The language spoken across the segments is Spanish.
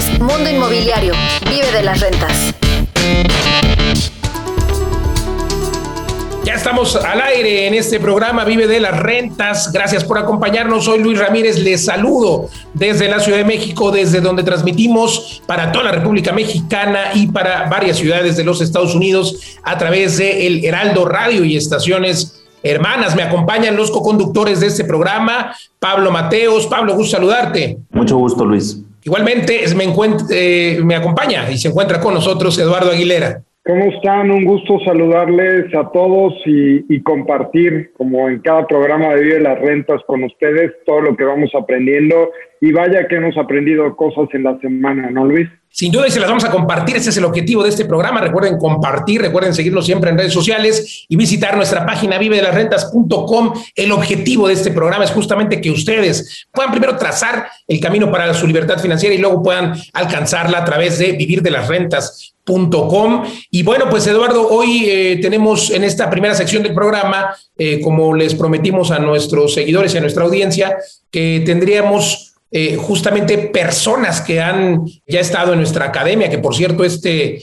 es Mundo Inmobiliario. Vive de las rentas. Ya estamos al aire en este programa Vive de las Rentas. Gracias por acompañarnos. Soy Luis Ramírez. Les saludo desde la Ciudad de México, desde donde transmitimos para toda la República Mexicana y para varias ciudades de los Estados Unidos a través de el Heraldo Radio y estaciones hermanas. Me acompañan los co-conductores de este programa, Pablo Mateos. Pablo, gusto saludarte. Mucho gusto, Luis. Igualmente me, eh, me acompaña y se encuentra con nosotros Eduardo Aguilera. ¿Cómo están? Un gusto saludarles a todos y, compartir, como en cada programa de Vive las Rentas, con ustedes todo lo que vamos aprendiendo. Y vaya que hemos aprendido cosas en la semana, ¿no, Luis? Sin duda, y se las vamos a compartir. Ese es el objetivo de este programa. Recuerden compartir, recuerden seguirnos siempre en redes sociales y visitar nuestra página vivedelasrentas.com. El objetivo de este programa es justamente que ustedes puedan primero trazar el camino para su libertad financiera y luego puedan alcanzarla a través de vivir de las rentas y bueno, pues Eduardo, hoy eh, tenemos en esta primera sección del programa, eh, como les prometimos a nuestros seguidores y a nuestra audiencia, que tendríamos eh, justamente personas que han ya estado en nuestra academia, que por cierto este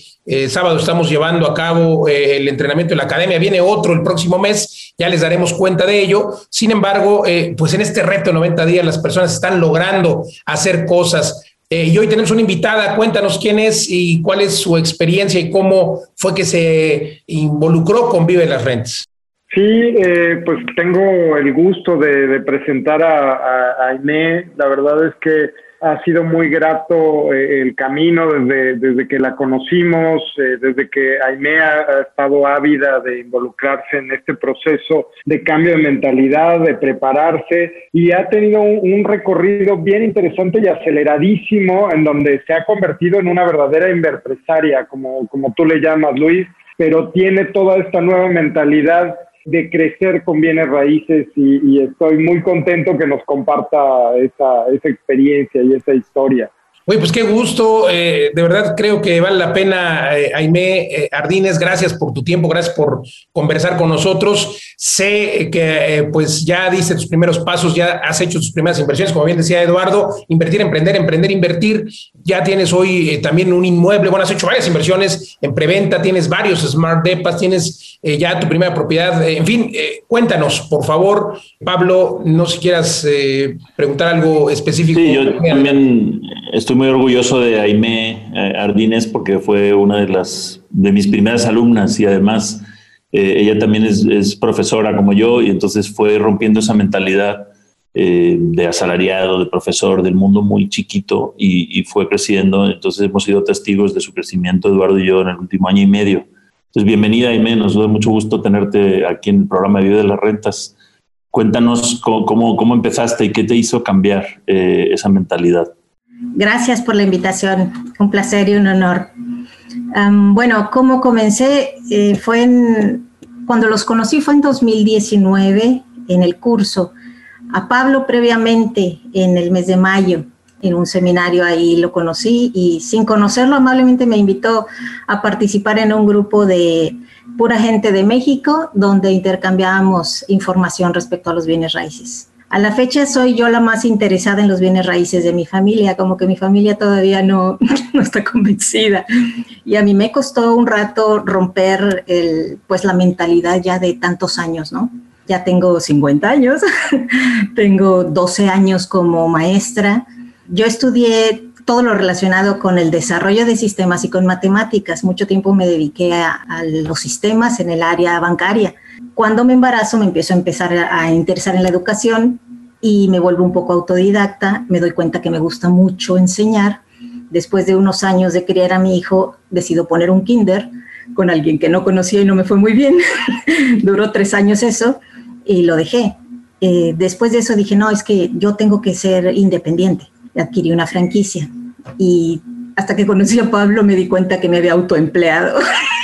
sábado estamos llevando a cabo el entrenamiento en la academia, viene otro el próximo mes, ya les daremos cuenta de ello. Sin embargo, pues en este reto de 90 días las personas están logrando hacer cosas eh, y hoy tenemos una invitada, cuéntanos quién es y cuál es su experiencia y cómo fue que se involucró con Vive las Rentas. Sí, eh, pues tengo el gusto de, presentar a, a. La verdad es que ha sido muy grato eh, el camino desde, desde que la conocimos, eh, desde que Aime ha, estado ávida de involucrarse en este proceso de cambio de mentalidad, de prepararse y ha tenido un, recorrido bien interesante y aceleradísimo en donde se ha convertido en una verdadera inverpresaria, como, como tú le llamas, Luis, pero tiene toda esta nueva mentalidad de crecer con bienes raíces y, estoy muy contento que nos comparta esa, esa experiencia y esa historia. Oye, pues qué gusto, eh, de verdad creo que vale la pena, eh, Aime eh, Ardines, gracias por tu tiempo, gracias por conversar con nosotros. Sé que pues ya diste tus primeros pasos, ya has hecho tus primeras inversiones, como bien decía Eduardo, invertir, emprender, emprender, invertir. Ya tienes hoy también un inmueble, bueno, has hecho varias inversiones en preventa, tienes varios smart depas, tienes ya tu primera propiedad. en fin, cuéntanos, por favor, Pablo, no si quieras preguntar algo específico. Sí, yo también estoy muy orgulloso de Aime eh, Ardínez porque fue una de las de mis primeras alumnas y además eh, ella también es, profesora como yo y entonces fue rompiendo esa mentalidad eh, de asalariado, de profesor del mundo muy chiquito y, fue creciendo. Entonces hemos sido testigos de su crecimiento, Eduardo y yo, en el último año y medio. Entonces, bienvenida Aime, nos da mucho gusto tenerte aquí en el programa de Vida de las Rentas. Cuéntanos cómo, cómo, empezaste y qué te hizo cambiar esa mentalidad. Gracias por la invitación, un placer y un honor. bueno, ¿cómo comencé? Eh, fue en, cuando los conocí fue en 2019 en el curso. A Pablo previamente en el mes de mayo en un seminario ahí lo conocí y sin conocerlo amablemente me invitó a participar en un grupo de pura gente de México donde intercambiábamos información respecto a los bienes raíces. A la fecha soy yo la más interesada en los bienes raíces de mi familia, como que mi familia todavía no, no está convencida. Y a mí me costó un rato romper el, pues la mentalidad ya de tantos años, ¿no? Ya tengo 50 años, tengo 12 años como maestra. Yo estudié todo lo relacionado con el desarrollo de sistemas y con matemáticas. Mucho tiempo me dediqué a, a los sistemas en el área bancaria cuando me embarazo me empiezo a empezar a, interesar en la educación y me vuelvo un poco autodidacta, me doy cuenta que me gusta mucho enseñar. Después de unos años de criar a mi hijo, decido poner un kinder con alguien que no conocía y no me fue muy bien. Duró tres años eso y lo dejé. Eh, después de eso dije, no, es que yo tengo que ser independiente. Adquirí una franquicia y hasta que conocí a Pablo me di cuenta que me había autoempleado.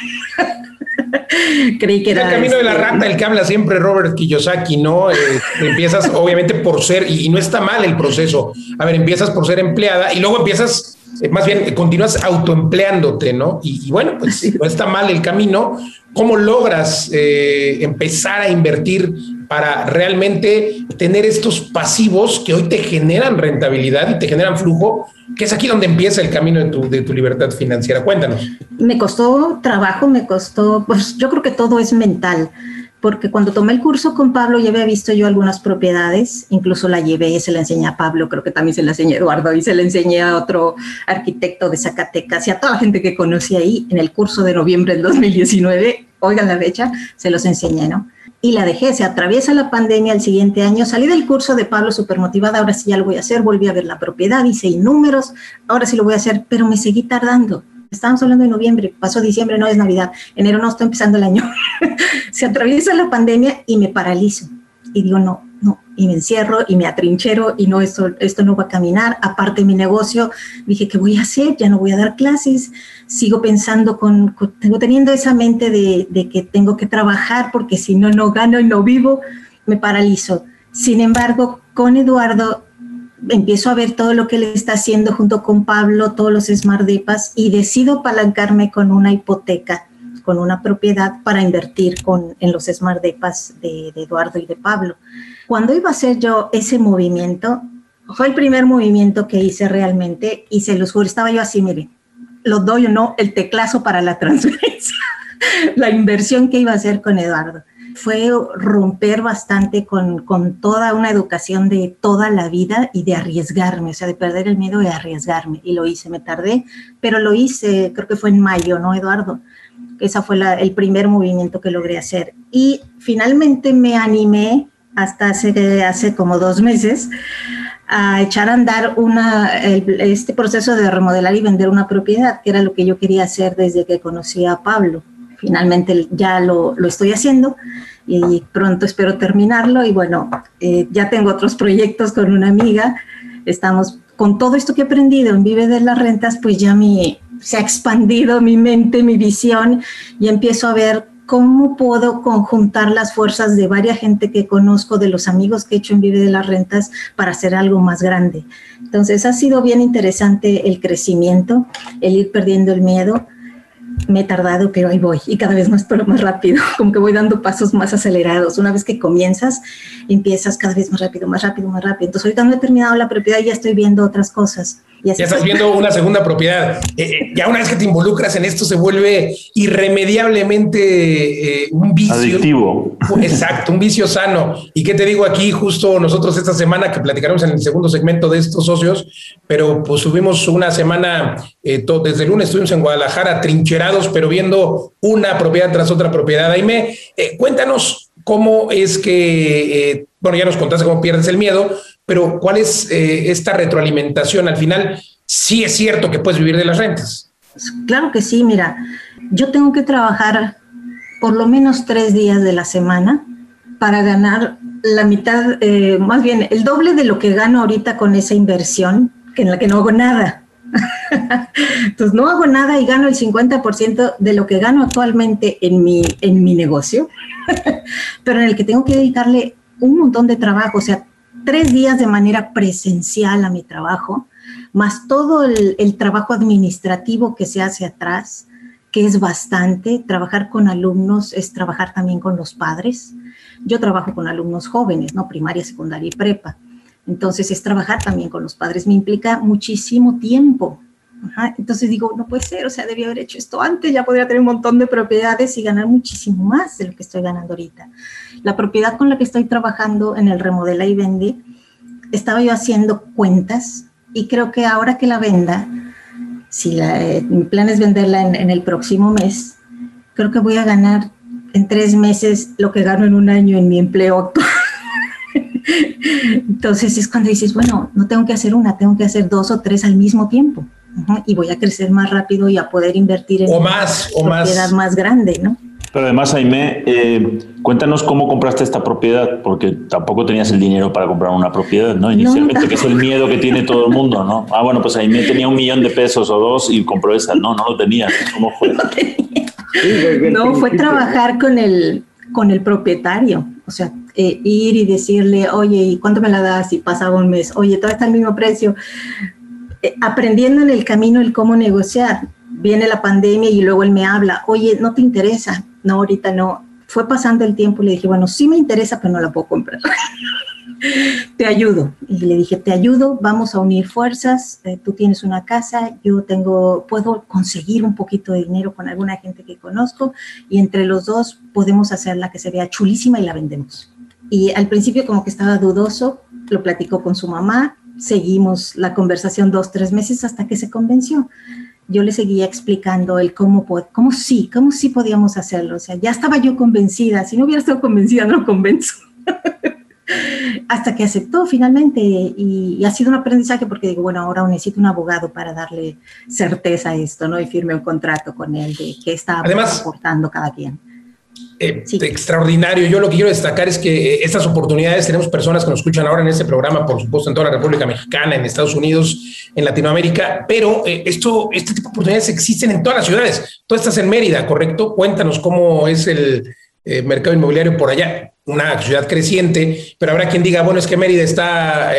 Creí que era. El camino de la este, rata, el que habla siempre Robert Kiyosaki, ¿no? Eh, empiezas, obviamente, por ser, y, no está mal el proceso. A ver, empiezas por ser empleada y luego empiezas, eh, más bien, continúas autoempleándote, ¿no? Y, bueno, pues no está mal el camino. ¿Cómo logras eh, empezar a invertir para realmente tener estos pasivos que hoy te generan rentabilidad y te generan flujo, que es aquí donde empieza el camino de tu, libertad financiera. Cuéntanos. Me costó trabajo, me costó, pues yo creo que todo es mental porque cuando tomé el curso con Pablo ya había visto yo algunas propiedades, incluso la llevé, se la enseñé a Pablo, creo que también se la enseñé a Eduardo y se la enseñé a otro arquitecto de Zacatecas y a toda la gente que conocí ahí en el curso de noviembre del 2019, oigan la fecha, se los enseñé, ¿no? Y la dejé, se atraviesa la pandemia el siguiente año, salí del curso de Pablo súper motivada, ahora sí ya lo voy a hacer, volví a ver la propiedad, hice números, ahora sí lo voy a hacer, pero me seguí tardando Estábamos hablando de noviembre, pasó diciembre, no es Navidad, enero no, está empezando el año. se atraviesa la pandemia y me paralizo. Y digo, no, no, y me encierro y me atrinchero y no, esto, esto no va a caminar. Aparte mi negocio, dije, ¿qué voy a hacer? Ya no voy a dar clases. Sigo pensando con, tengo teniendo esa mente de, de que tengo que trabajar porque si no, no gano y no vivo, me paralizo. Sin embargo, con Eduardo empiezo a ver todo lo que él está haciendo junto con Pablo, todos los Smart Depas, y decido apalancarme con una hipoteca, con una propiedad para invertir con, en los Smart Depas de, de Eduardo y de Pablo. Cuando iba a hacer yo ese movimiento, fue el primer movimiento que hice realmente y se los juro, estaba yo así, miren, lo doy o no, el teclazo para la transferencia, la inversión que iba a hacer con Eduardo fue romper bastante con, con, toda una educación de toda la vida y de arriesgarme, o sea, de perder el miedo y arriesgarme. Y lo hice, me tardé, pero lo hice, creo que fue en mayo, ¿no, Eduardo? Ese fue el primer movimiento que logré hacer. Y finalmente me animé hasta hace, hace como dos meses a echar a andar una, este proceso de remodelar y vender una propiedad, que era lo que yo quería hacer desde que conocí a Pablo finalmente ya lo, lo, estoy haciendo y pronto espero terminarlo. Y bueno, eh, ya tengo otros proyectos con una amiga. Estamos con todo esto que he aprendido en Vive de las Rentas, pues ya mi, se ha expandido mi mente, mi visión y empiezo a ver cómo puedo conjuntar las fuerzas de varias gente que conozco, de los amigos que he hecho en Vive de las Rentas para hacer algo más grande. Entonces ha sido bien interesante el crecimiento, el ir perdiendo el miedo me he tardado, pero ahí voy y cada vez más, pero más rápido, como que voy dando pasos más acelerados. Una vez que comienzas, empiezas cada vez más rápido, más rápido, más rápido. Entonces ahorita no he terminado la propiedad y ya estoy viendo otras cosas. Ya, estás viendo una segunda propiedad. Eh, eh, ya una vez que te involucras en esto se vuelve irremediablemente eh, un vicio. Adictivo. Exacto, un vicio sano. ¿Y qué te digo aquí? Justo nosotros esta semana que platicaremos en el segundo segmento de estos socios, pero pues subimos una semana, desde el lunes estuvimos en Guadalajara pero viendo una propiedad tras otra propiedad. Aime, cuéntanos cómo es que, bueno, ya nos contaste cómo pierdes el miedo, pero ¿cuál es eh, esta retroalimentación? Al final, sí es cierto que puedes vivir de las rentas. Claro que sí, mira, yo tengo que trabajar por lo menos tres días de la semana para ganar la mitad, eh, más bien el doble de lo que gano ahorita con esa inversión, que en la que no hago nada. Entonces no hago nada y gano el 50% de lo que gano actualmente en mi, en mi negocio, pero en el que tengo que dedicarle un montón de trabajo, o sea, tres días de manera presencial a mi trabajo, más todo el, trabajo administrativo que se hace atrás, que es bastante. Trabajar con alumnos es trabajar también con los padres. Yo trabajo con alumnos jóvenes, ¿no? Primaria, secundaria y prepa. Entonces es trabajar también con los padres. Me implica muchísimo tiempo. Entonces digo, no puede ser, o sea, debía haber hecho esto antes, ya podría tener un montón de propiedades y ganar muchísimo más de lo que estoy ganando ahorita. La propiedad con la que estoy trabajando en el remodela y vende, estaba yo haciendo cuentas y creo que ahora que la venda, si la, eh, mi plan es venderla en, el próximo mes, creo que voy a ganar en tres meses lo que gano en un año en mi empleo actual. Entonces es cuando dices, bueno, no tengo que hacer una, tengo que hacer dos o tres al mismo tiempo. y voy a crecer más rápido y a poder invertir en o más, o propiedad más. más grande, ¿no? Pero además, Aime, eh, cuéntanos cómo compraste esta propiedad, porque tampoco tenías el dinero para comprar una propiedad, ¿no? Inicialmente, que es el miedo que tiene todo el mundo, ¿no? Ah, bueno, pues Aime tenía un millón de pesos o dos y compró esa. No, no lo tenía. ¿Cómo fue? No, fue trabajar con el, con el propietario. O sea, eh, ir y decirle, oye, ¿y cuánto me la das? Y pasaba un mes, oye, todo está al mismo precio. Eh, aprendiendo en el camino el cómo negociar viene la pandemia y luego él me habla, oye, ¿no te interesa? No, ahorita no. fue pasando el tiempo y le dije, bueno, sí me interesa, pero no la puedo comprar. te ayudo. Y le dije, te ayudo, vamos a unir fuerzas, eh, tú tienes una casa, yo tengo, puedo conseguir un poquito de dinero con alguna gente que conozco y entre los dos podemos hacer la que se vea chulísima y la vendemos. Y al principio como que estaba dudoso, lo platicó con su mamá, seguimos la conversación dos, tres meses hasta que se convenció. Yo le seguía explicando el cómo, cómo sí, cómo sí podíamos hacerlo. O sea, ya estaba yo convencida. Si no hubiera estado convencida, no lo convenzo. hasta que aceptó finalmente y, ha sido un aprendizaje porque digo, bueno, ahora necesito un abogado para darle certeza a esto, ¿no? Y firme un contrato con él de qué está aportando cada quien. Eh, extraordinario. Yo lo que quiero destacar es que eh, estas oportunidades tenemos personas que nos escuchan ahora en este programa, por supuesto, en toda la República Mexicana, en Estados Unidos, en Latinoamérica, pero eh, esto, este tipo de oportunidades existen en todas las ciudades. Tú estás en Mérida, ¿correcto? Cuéntanos cómo es el mercado inmobiliario por allá. Una ciudad creciente, pero habrá quien diga, bueno, es que Mérida está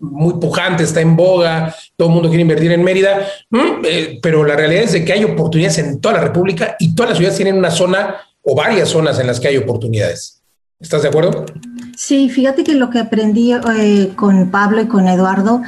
muy pujante, está en boga, todo el mundo quiere invertir en Mérida, mm, pero la realidad es de que hay oportunidades en toda la República y todas las ciudades tienen una zona o varias zonas en las que hay oportunidades. ¿Estás de acuerdo? Sí, fíjate que lo que aprendí eh, con Pablo y con Eduardo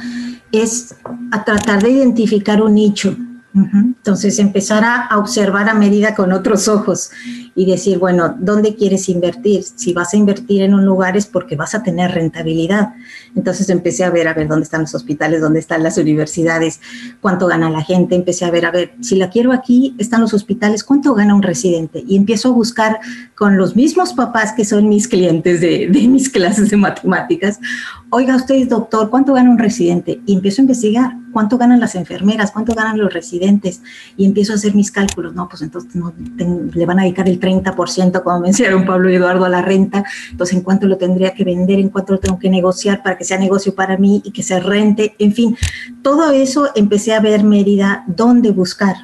es a tratar de identificar un nicho. Entonces, empezar a, observar a medida con otros ojos y decir, bueno, ¿dónde quieres invertir? Si vas a invertir en un lugar es porque vas a tener rentabilidad. Entonces empecé a ver, a ver dónde están los hospitales, dónde están las universidades, cuánto gana la gente. Empecé a ver, a ver, si la quiero aquí, están los hospitales, cuánto gana un residente. Y empiezo a buscar con los mismos papás que son mis clientes de, de mis clases de matemáticas. Oiga, usted doctor, ¿cuánto gana un residente? Y empiezo a investigar cuánto ganan las enfermeras, cuánto ganan los residentes. Y empiezo a hacer mis cálculos. No, pues entonces no, le van a dedicar el 30%, como mencionaron Pablo y Eduardo, a la renta, entonces en cuánto lo tendría que vender, en cuánto lo tengo que negociar para que sea negocio para mí y que se rente, en fin, todo eso empecé a ver Mérida, dónde buscar,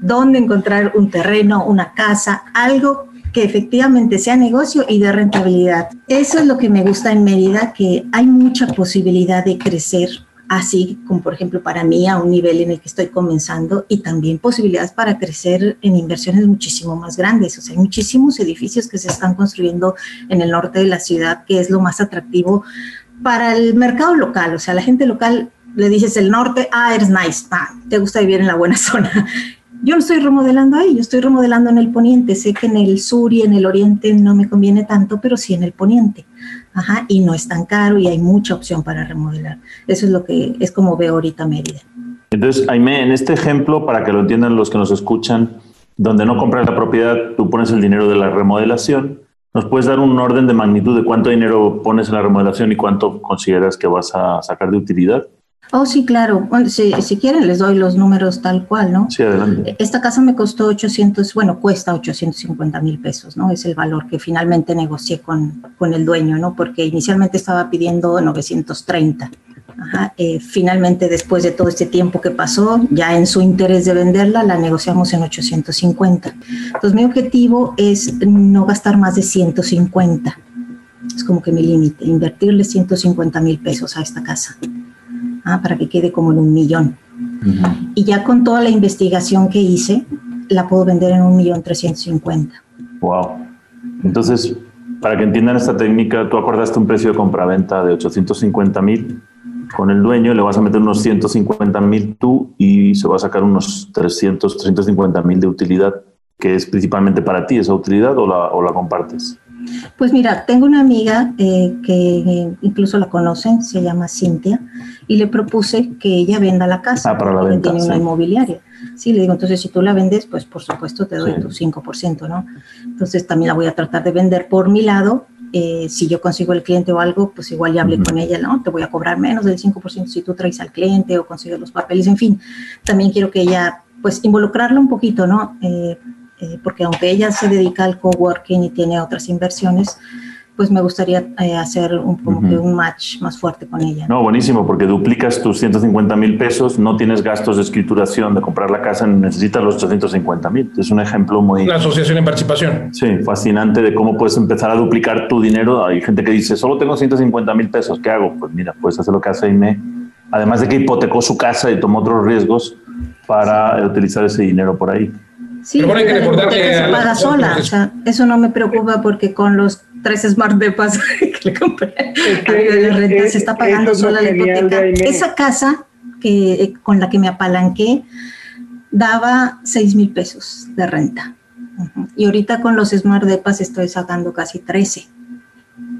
dónde encontrar un terreno, una casa, algo que efectivamente sea negocio y de rentabilidad. Eso es lo que me gusta en Mérida, que hay mucha posibilidad de crecer así como por ejemplo para mí a un nivel en el que estoy comenzando y también posibilidades para crecer en inversiones muchísimo más grandes. O sea, hay muchísimos edificios que se están construyendo en el norte de la ciudad, que es lo más atractivo para el mercado local. O sea, la gente local le dices el norte, ah, eres nice, ah, te gusta vivir en la buena zona. Yo no estoy remodelando ahí, yo estoy remodelando en el poniente. Sé que en el sur y en el oriente no me conviene tanto, pero sí en el poniente. Ajá, y no es tan caro y hay mucha opción para remodelar. Eso es lo que es como veo ahorita Mérida. Entonces, Aime, en este ejemplo, para que lo entiendan los que nos escuchan, donde no compras la propiedad, tú pones el dinero de la remodelación. ¿Nos puedes dar un orden de magnitud de cuánto dinero pones en la remodelación y cuánto consideras que vas a sacar de utilidad? Oh, sí, claro. si, si, quieren, les doy los números tal cual, ¿no? Sí, adelante. Esta casa me costó 800, bueno, cuesta 850 mil pesos, ¿no? Es el valor que finalmente negocié con, con el dueño, ¿no? Porque inicialmente estaba pidiendo 930. Ajá. Eh, finalmente, después de todo este tiempo que pasó, ya en su interés de venderla, la negociamos en 850. Entonces, mi objetivo es no gastar más de 150. Es como que mi límite, invertirle 150 mil pesos a esta casa. Ah, para que quede como en un millón. Y ya con toda la investigación que hice, la puedo vender en un millón trescientos cincuenta. Wow. Entonces, para que entiendan esta técnica, tú acordaste un precio de compraventa de 850 mil con el dueño, le vas a meter unos 150 mil tú y se va a sacar unos 300, 350 mil de utilidad, que es principalmente para ti esa utilidad o la, o la compartes. Pues mira, tengo una amiga eh, que incluso la conocen, se llama Cintia, y le propuse que ella venda la casa. Ah, para la venta. Tiene una inmobiliaria. Sí, le digo, entonces si tú la vendes, pues por supuesto te doy tu 5%, ¿no? Entonces también la voy a tratar de vender por mi lado. Eh, si yo consigo el cliente o algo, pues igual ya hablé con ella, ¿no? Te voy a cobrar menos del 5% si tú traes al cliente o consigues los papeles, en fin. También quiero que ella, pues involucrarla un poquito, ¿no? Eh, eh, porque aunque ella se dedica al coworking y tiene otras inversiones, pues me gustaría eh, hacer un, como que un match más fuerte con ella. No, buenísimo, porque duplicas tus 150 mil pesos, no tienes gastos de escrituración de comprar la casa, necesitas los 850 mil. Es un ejemplo muy... La asociación en participación. Sí, fascinante de cómo puedes empezar a duplicar tu dinero. Hay gente que dice, solo tengo 150 mil pesos, ¿qué hago? Pues mira, puedes hacer lo que hace Aime. Además de que hipotecó su casa y tomó otros riesgos para utilizar ese dinero por ahí. Sí, pero bueno, hay que recordar que se paga sola, o sea, eso no me preocupa porque con los tres Smart Depas que le compré de renta se está pagando sola la hipoteca. Esa casa que, con la que me apalanqué daba seis mil pesos de renta. Y ahorita con los Smart Depas estoy sacando casi 13.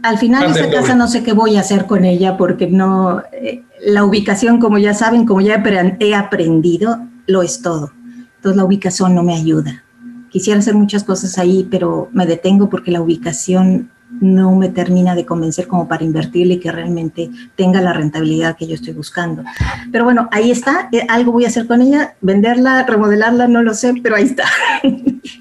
Al final esa casa no sé qué voy a hacer con ella porque no, eh, la ubicación como ya saben, como ya he aprendido, lo es todo. Entonces la ubicación no me ayuda. Quisiera hacer muchas cosas ahí, pero me detengo porque la ubicación no me termina de convencer como para invertirle y que realmente tenga la rentabilidad que yo estoy buscando. Pero bueno, ahí está, eh, algo voy a hacer con ella, venderla, remodelarla, no lo sé, pero ahí está.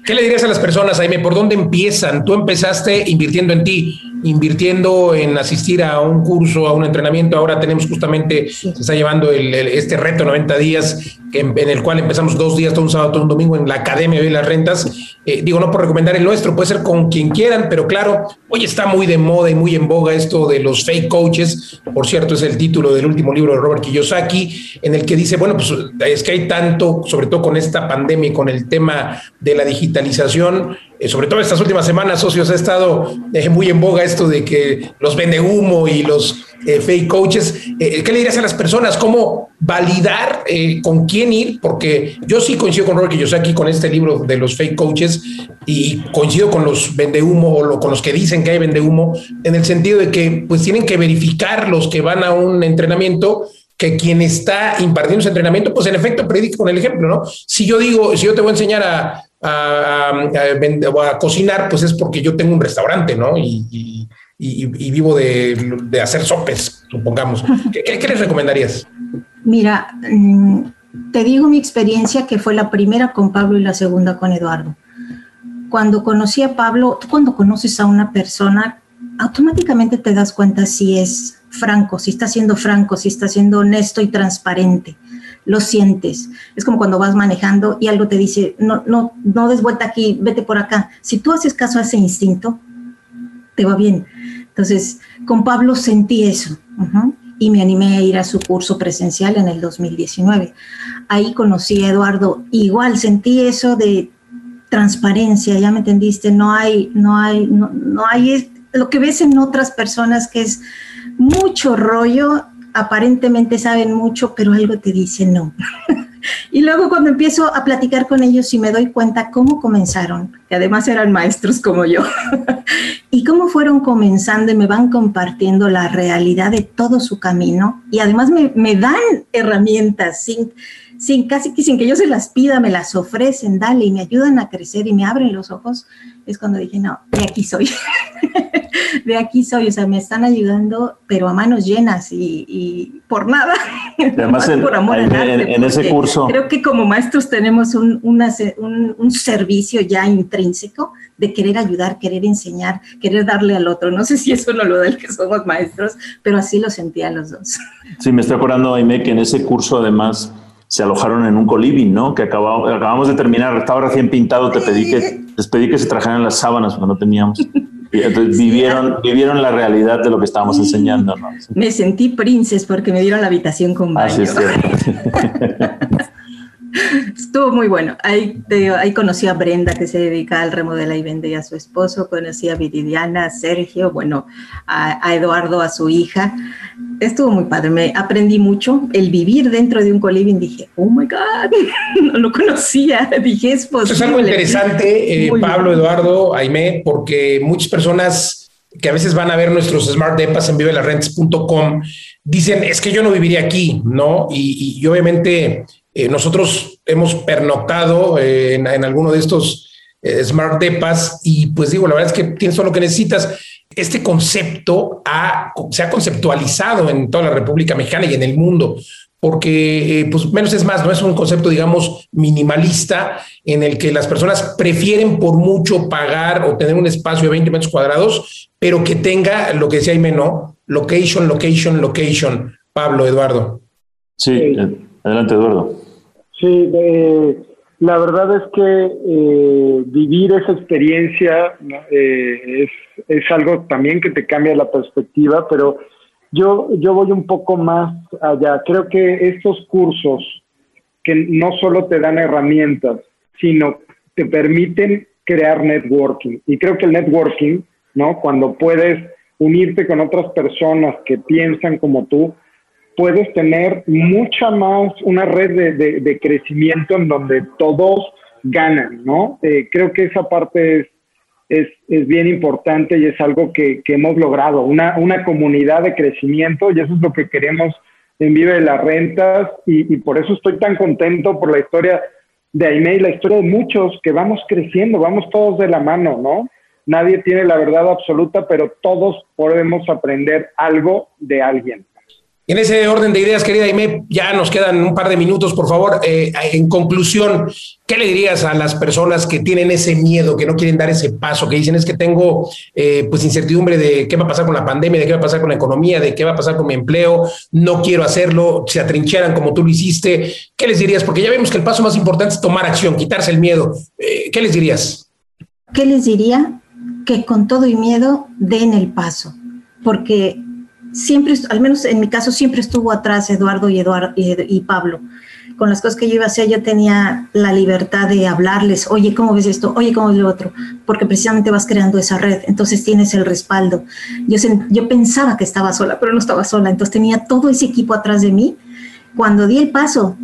¿Qué le dirías a las personas, Jaime? ¿Por dónde empiezan? Tú empezaste invirtiendo en ti, invirtiendo en asistir a un curso, a un entrenamiento. Ahora tenemos justamente, se está llevando este reto 90 días, en, el cual empezamos dos días, todo un sábado, todo un domingo en la Academia de las Rentas. Eh, digo, no por recomendar el nuestro, puede ser con quien quieran, pero claro, hoy está muy de moda y muy en boga esto de los fake coaches. Por cierto, es el título del último libro de Robert Kiyosaki, en el que dice, bueno, pues es que hay tanto, sobre todo con esta pandemia y con el tema de la digitalización, eh, sobre todo estas últimas semanas, socios, ha estado eh, muy en boga esto de que los vende humo y los eh, fake coaches. ¿Qué le dirías a las personas? ¿Cómo validar con quién ir? Porque yo sí coincido con Robert aquí con este libro de los fake coaches y coincido con los vende humo o con los que dicen que hay vende humo en el sentido de que pues tienen que verificar los que van a un entrenamiento que quien está impartiendo ese entrenamiento, pues en efecto predica con el ejemplo, ¿no? Si yo digo, si yo te voy a enseñar a, a, cocinar, pues es porque yo tengo un restaurante, ¿no? Y, vivo de, hacer sopes, supongamos. ¿Qué, les recomendarías? Mira, mm, te digo mi experiencia que fue la primera con Pablo y la segunda con Eduardo. Cuando conocí a Pablo, tú cuando conoces a una persona, automáticamente te das cuenta si es franco, si está siendo franco, si está siendo honesto y transparente lo sientes. Es como cuando vas manejando y algo te dice, no, no, no des vuelta aquí, vete por acá. Si tú haces caso a ese instinto, te va bien. Entonces, con Pablo sentí eso y me animé a ir a su curso presencial en el 2019. Ahí conocí a Eduardo, igual sentí eso de transparencia, ya me entendiste, no hay, no hay, no, no hay lo que ves en otras personas que es mucho rollo aparentemente saben mucho, pero algo te dice no. y luego cuando empiezo a platicar con ellos y me doy cuenta cómo comenzaron, que además eran maestros como yo, y cómo fueron comenzando y me van compartiendo la realidad de todo su camino, y además me, me dan herramientas sin sin casi que sin que yo se las pida, me las ofrecen, dale, y me ayudan a crecer y me abren los ojos, es cuando dije, no, de aquí soy, de aquí soy, o sea, me están ayudando, pero a manos llenas y, por nada, además por amor en, ese curso. Creo que como maestros tenemos un, un, servicio ya intrínseco de querer ayudar, querer enseñar, querer darle al otro. No sé si eso no lo da el que somos maestros, pero así lo sentía los dos. Sí, me estoy acordando, Aime, que en ese curso además se alojaron en un coliving, ¿no? Que acabamos, acabamos de terminar, estaba recién pintado, te pedí que, les pedí que se trajeran las sábanas cuando no teníamos. Entonces vivieron, vivieron la realidad de lo que estábamos enseñando, ¿no? Me sentí princes porque me dieron la habitación con baño. Así es Estuvo muy bueno. Ahí, ahí conocí a Brenda, que se dedica al remodela y vende a su esposo. Conocí a Viridiana, a Sergio, bueno, a, Eduardo, a su hija. Estuvo muy padre. Me aprendí mucho. El vivir dentro de un coliving, dije, oh my God, no lo conocía. Dije, es posible. es algo interesante, eh, Pablo, Eduardo, Aime, porque muchas personas que a veces van a ver nuestros Smart Depas en vivelarrentes.com dicen, es que yo no viviría aquí, ¿no? y obviamente eh, nosotros hemos pernoctado eh, en, alguno de estos eh, Smart Depas y pues digo, la verdad es que tienes todo lo que necesitas. Este concepto se ha conceptualizado en toda la República Mexicana y en el mundo, porque pues menos es más, no es un concepto, digamos, minimalista en el que las personas prefieren por mucho pagar o tener un espacio de 20 metros cuadrados, pero que tenga lo que decía Jaime, ¿no? Location, location, location. Pablo, Eduardo. Sí, adelante, Eduardo. Sí, la verdad es que eh, vivir esa experiencia eh, es, es, algo también que te cambia la perspectiva, pero yo, yo voy un poco más allá. Creo que estos cursos que no solo te dan herramientas, sino te permiten crear networking. Y creo que el networking, ¿no? Cuando puedes unirte con otras personas que piensan como tú, puedes tener mucha más, una red de, crecimiento en donde todos ganan, ¿no? Eh, creo que esa parte es, es, es, bien importante y es algo que, que hemos logrado, una, una, comunidad de crecimiento y eso es lo que queremos en Vive de las Rentas y, y por eso estoy tan contento por la historia de Aime y la historia de muchos que vamos creciendo, vamos todos de la mano, ¿no? Nadie tiene la verdad absoluta, pero todos podemos aprender algo de alguien. En ese orden de ideas, querida Aime, ya nos quedan un par de minutos, por favor. Eh, en conclusión, ¿qué le dirías a las personas que tienen ese miedo, que no quieren dar ese paso, que dicen es que tengo eh, pues incertidumbre de qué va a pasar con la pandemia, de qué va a pasar con la economía, de qué va a pasar con mi empleo, no quiero hacerlo, se atrincheran como tú lo hiciste? ¿Qué les dirías? Porque ya vemos que el paso más importante es tomar acción, quitarse el miedo. Eh, ¿Qué les dirías? ¿Qué les diría? Que con todo y miedo den el paso, porque siempre, al menos en mi caso, siempre estuvo atrás Eduardo y, Eduardo y, Pablo. Con las cosas que yo iba a hacer, yo tenía la libertad de hablarles, oye, ¿cómo ves esto? Oye, ¿cómo ves lo otro? Porque precisamente vas creando esa red, entonces tienes el respaldo. Yo, yo pensaba que estaba sola, pero no estaba sola, entonces tenía todo ese equipo atrás de mí. Cuando di el paso,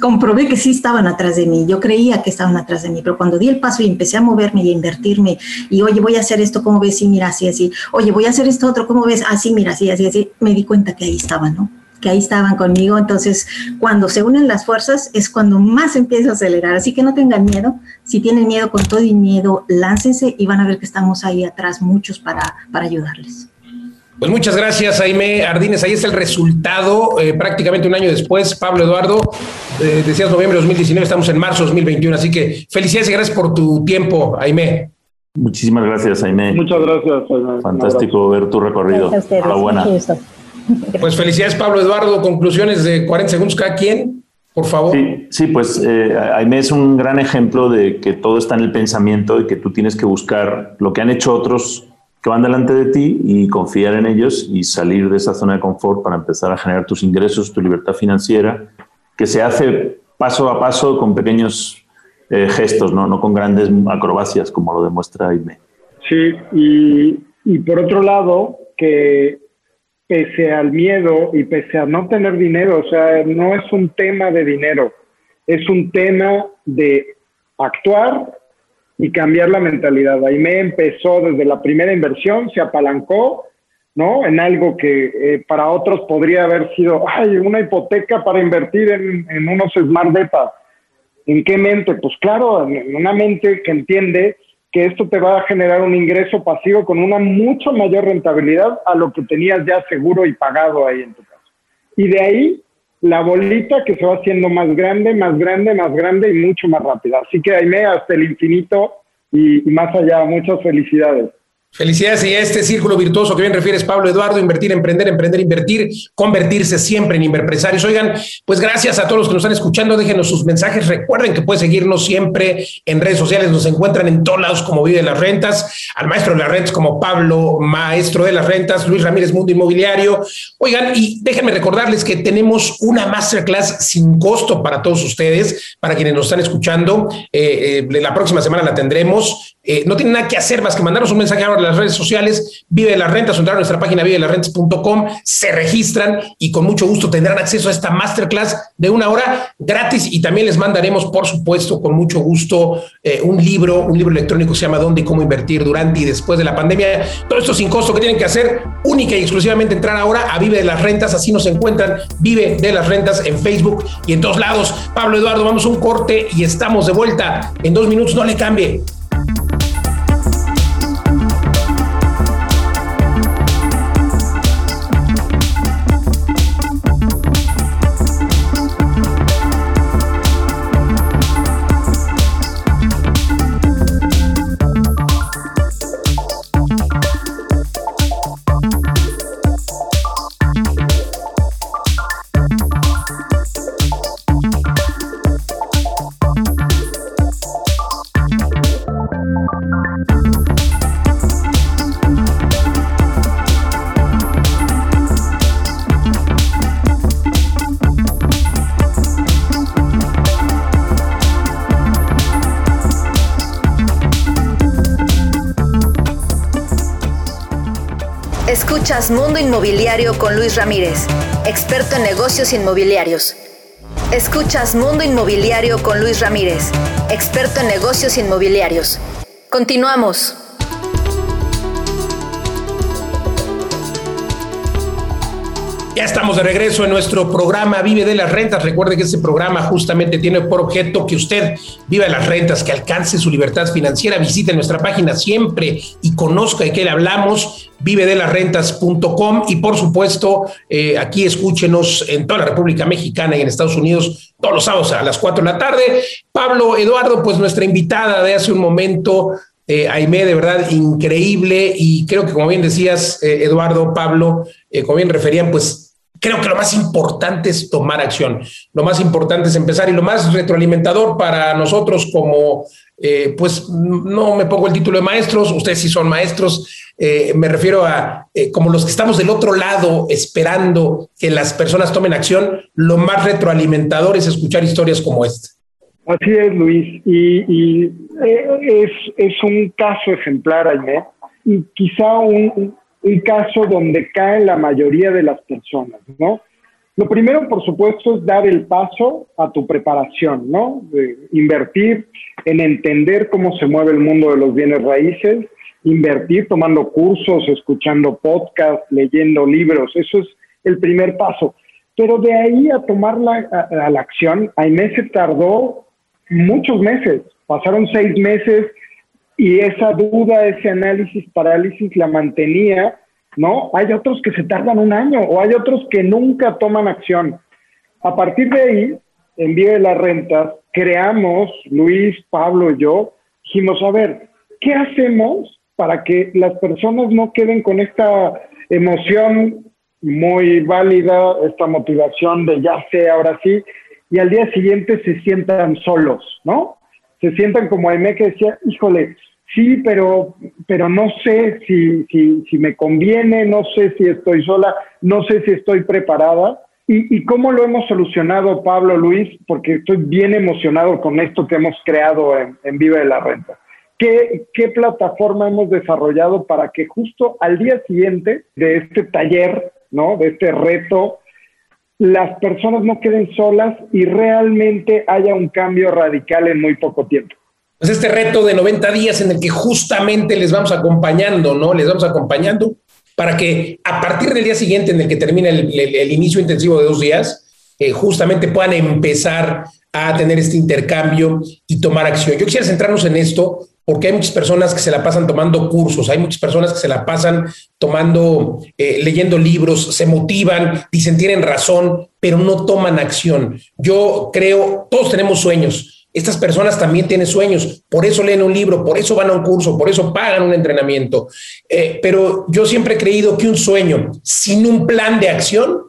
comprobé que sí estaban atrás de mí, yo creía que estaban atrás de mí, pero cuando di el paso y empecé a moverme y a invertirme, y oye, voy a hacer esto, ¿cómo ves? Sí, mira, así, así, oye, voy a hacer esto otro, ¿cómo ves? Así, mira, así, así, así, me di cuenta que ahí estaban, ¿no? Que ahí estaban conmigo, entonces cuando se unen las fuerzas es cuando más empieza a acelerar, así que no tengan miedo, si tienen miedo con todo y miedo, láncense y van a ver que estamos ahí atrás muchos para, para ayudarles. Pues muchas gracias, Jaime Ardines. Ahí está el resultado, eh, prácticamente un año después. Pablo Eduardo, eh, decías noviembre de 2019, estamos en marzo de 2021, así que felicidades y gracias por tu tiempo, Jaime. Muchísimas gracias, Jaime. Muchas gracias. Jaime. Fantástico ver tu recorrido. Enhorabuena. Pues felicidades, Pablo Eduardo. Conclusiones de 40 segundos cada quien, por favor. Sí, sí pues eh, Jaime es un gran ejemplo de que todo está en el pensamiento y que tú tienes que buscar lo que han hecho otros que van delante de ti y confiar en ellos y salir de esa zona de confort para empezar a generar tus ingresos, tu libertad financiera, que se hace paso a paso con pequeños eh, gestos, ¿no? con grandes acrobacias como lo demuestra Aime. Sí, y por otro lado, que pese al miedo y pese a no tener dinero, o sea, no es un tema de dinero, es un tema de actuar y cambiar la mentalidad. Ahí me empezó desde la primera inversión, se apalancó, ¿no? En algo que eh, para otros podría haber sido, ay, una hipoteca para invertir en, en unos smart beta. ¿En qué mente? Pues claro, en una mente que entiende que esto te va a generar un ingreso pasivo con una mucho mayor rentabilidad a lo que tenías ya seguro y pagado ahí en tu casa. Y de ahí la bolita que se va haciendo más grande, más grande, más grande y mucho más rápida. Así que Aime, hasta el infinito y, y más allá. Muchas felicidades. Felicidades y este círculo virtuoso que bien refieres, Pablo Eduardo, invertir, emprender, emprender, invertir, convertirse siempre en inverpresarios. Oigan, pues gracias a todos los que nos están escuchando, déjenos sus mensajes. Recuerden que pueden seguirnos siempre en redes sociales, nos encuentran en todos lados como Vive las Rentas, al maestro de las rentas como Pablo, maestro de las rentas, Luis Ramírez, Mundo Inmobiliario. Oigan, y déjenme recordarles que tenemos una masterclass sin costo para todos ustedes, para quienes nos están escuchando. Eh, eh, la próxima semana la tendremos. Eh, no tienen nada que hacer más que mandarnos un mensaje ahora las redes sociales, Vive las Rentas, entrar a nuestra página vivelasrentas.com, se registran y con mucho gusto tendrán acceso a esta masterclass de una hora gratis y también les mandaremos, por supuesto, con mucho gusto, eh, un libro, un libro electrónico que se llama Dónde y cómo invertir durante y después de la pandemia. Todo esto sin costo que tienen que hacer, única y exclusivamente entrar ahora a Vive de las Rentas, así nos encuentran, Vive de las Rentas en Facebook y en todos lados. Pablo Eduardo, vamos a un corte y estamos de vuelta en dos minutos, no le cambie. Escuchas Mundo Inmobiliario con Luis Ramírez, experto en negocios inmobiliarios. Escuchas Mundo Inmobiliario con Luis Ramírez, experto en negocios inmobiliarios. Continuamos. Ya estamos de regreso en nuestro programa Vive de las Rentas. Recuerde que este programa justamente tiene por objeto que usted viva las rentas, que alcance su libertad financiera. Visite nuestra página siempre y conozca de qué le hablamos, vivedelasrentas.com y por supuesto eh, aquí escúchenos en toda la República Mexicana y en Estados Unidos todos los sábados a las 4 de la tarde. Pablo Eduardo, pues nuestra invitada de hace un momento, eh, de verdad increíble y creo que como bien decías, eh, Eduardo, Pablo, eh, como bien referían, pues creo que lo más importante es tomar acción, lo más importante es empezar y lo más retroalimentador para nosotros como, eh, pues no me pongo el título de maestros, ustedes sí son maestros, eh, me refiero a eh, como los que estamos del otro lado esperando que las personas tomen acción, lo más retroalimentador es escuchar historias como esta. Así es, Luis, y, es, es, un caso ejemplar, Aime, y quizá un, un caso donde caen la mayoría de las personas, ¿no? Lo primero, por supuesto, es dar el paso a tu preparación, ¿no? invertir en entender cómo se mueve el mundo de los bienes raíces, invertir tomando cursos, escuchando podcasts, leyendo libros, eso es el primer paso. Pero de ahí a tomar la, a, la acción, Aimé se tardó muchos meses, pasaron seis meses y esa duda, ese análisis, parálisis la mantenía, ¿no? Hay otros que se tardan un año o hay otros que nunca toman acción. A partir de ahí, en Vía de las Rentas, creamos, Luis, Pablo y yo, dijimos, a ver, ¿qué hacemos para que las personas no queden con esta emoción muy válida, esta motivación de ya sé, ahora sí, y al día siguiente se sientan solos, ¿no? Se sientan como Aime que decía, híjole, sí, pero, pero no sé si, si, si, me conviene, no sé si estoy sola, no sé si estoy preparada. ¿Y, y cómo lo hemos solucionado, Pablo, Luis? Porque estoy bien emocionado con esto que hemos creado en, en Viva de la Renta. ¿Qué, ¿Qué plataforma hemos desarrollado para que justo al día siguiente de este taller, ¿no? de este reto, las personas no queden solas y realmente haya un cambio radical en muy poco tiempo. Pues este reto de 90 días en el que justamente les vamos acompañando, ¿no? Les vamos acompañando para que a partir del día siguiente en el que termina el, inicio intensivo de dos días, eh, justamente puedan empezar a tener este intercambio y tomar acción. Yo quisiera centrarnos en esto porque hay muchas personas que se la pasan tomando cursos, hay muchas personas que se la pasan tomando, eh, leyendo libros, se motivan, dicen tienen razón, pero no toman acción. Yo creo, todos tenemos sueños. Estas personas también tienen sueños, por eso leen un libro, por eso van a un curso, por eso pagan un entrenamiento. Eh, pero yo siempre he creído que un sueño sin un plan de acción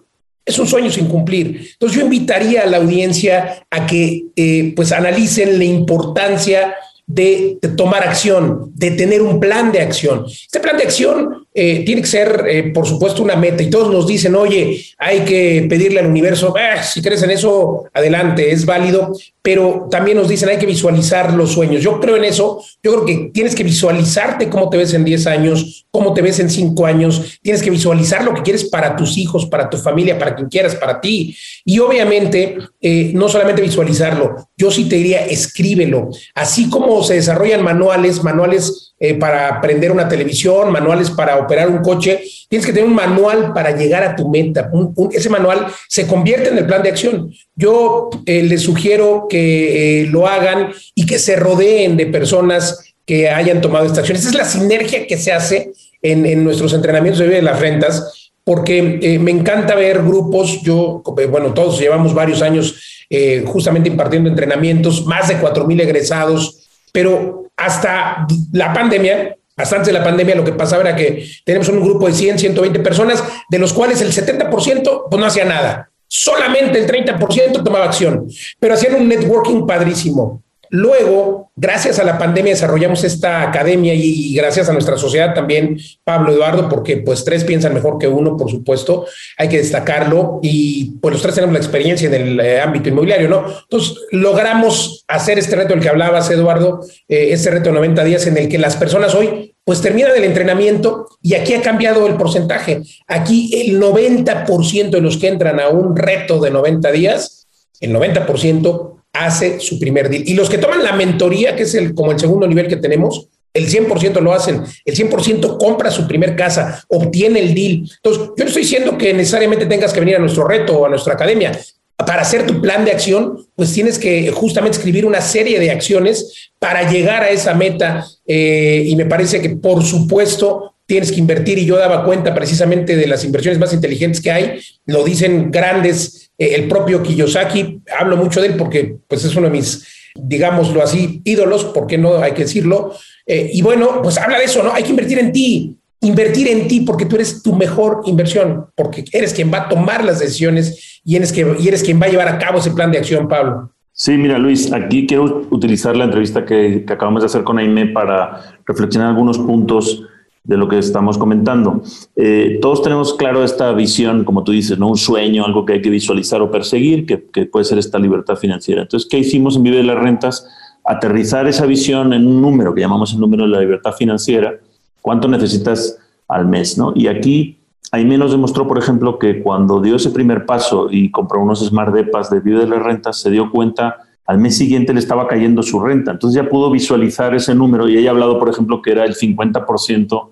es un sueño sin cumplir. Entonces yo invitaría a la audiencia a que eh, pues analicen la importancia de, tomar acción, de tener un plan de acción. Este plan de acción eh, tiene que ser, eh, por supuesto, una meta. Y todos nos dicen, oye, hay que pedirle al universo, ah, si crees en eso, adelante, es válido, pero también nos dicen, hay que visualizar los sueños. Yo creo en eso, yo creo que tienes que visualizarte cómo te ves en 10 años, cómo te ves en 5 años, tienes que visualizar lo que quieres para tus hijos, para tu familia, para quien quieras, para ti. Y obviamente, eh, no solamente visualizarlo, yo sí te diría, escríbelo, así como se desarrollan manuales, manuales eh, para aprender una televisión, manuales para operar un coche. Tienes que tener un manual para llegar a tu meta. ese manual se convierte en el plan de acción. Yo eh, les sugiero que eh, lo hagan y que se rodeen de personas que hayan tomado esta acción. Esa es la sinergia que se hace en, nuestros entrenamientos de las rentas, porque me encanta ver grupos. Yo, bueno, todos llevamos varios años justamente impartiendo entrenamientos, más de cuatro mil egresados pero hasta la pandemia, hasta antes de la pandemia, lo que pasaba era que tenemos un grupo de 100, 120 personas, de los cuales el 70% pues no hacía nada. Solamente el 30% tomaba acción, pero hacían un networking padrísimo. Luego, gracias a la pandemia, desarrollamos esta academia y, gracias a nuestra sociedad también, Pablo Eduardo, porque pues tres piensan mejor que uno, por supuesto, hay que destacarlo y pues los tres tenemos la experiencia en el eh, ámbito inmobiliario, ¿no? Entonces, logramos hacer este reto del que hablabas, Eduardo, eh, este reto de 90 días en el que las personas hoy pues terminan el entrenamiento y aquí ha cambiado el porcentaje. Aquí el 90% de los que entran a un reto de 90 días, el 90% hace su primer deal. Y los que toman la mentoría, que es el, como el segundo nivel que tenemos, el 100% lo hacen, el 100% compra su primer casa, obtiene el deal. Entonces, yo no estoy diciendo que necesariamente tengas que venir a nuestro reto o a nuestra academia. Para hacer tu plan de acción, pues tienes que justamente escribir una serie de acciones para llegar a esa meta. Eh, y me parece que, por supuesto, tienes que invertir. Y yo daba cuenta precisamente de las inversiones más inteligentes que hay. Lo dicen grandes, el propio Kiyosaki. Hablo mucho de él porque pues, es uno de mis, digámoslo así, ídolos, ¿por qué no hay que decirlo? Eh, y bueno, pues habla de eso, ¿no? Hay que invertir en ti, invertir en ti porque tú eres tu mejor inversión, porque eres quien va a tomar las decisiones y eres, y eres quien va a llevar a cabo ese plan de acción, Pablo. Sí, mira Luis, aquí quiero utilizar la entrevista que, que acabamos de hacer con Aime para reflexionar algunos puntos de lo que estamos comentando. Eh, todos tenemos claro esta visión, como tú dices, ¿no? un sueño, algo que hay que visualizar o perseguir, que, que puede ser esta libertad financiera. Entonces, ¿qué hicimos en Vive de las Rentas? Aterrizar esa visión en un número, que llamamos el número de la libertad financiera, cuánto necesitas al mes. ¿no? Y aquí Aime nos demostró, por ejemplo, que cuando dio ese primer paso y compró unos Smart Depas de Vive de las Rentas, se dio cuenta al mes siguiente le estaba cayendo su renta. Entonces ya pudo visualizar ese número y ella ha hablado, por ejemplo, que era el 50%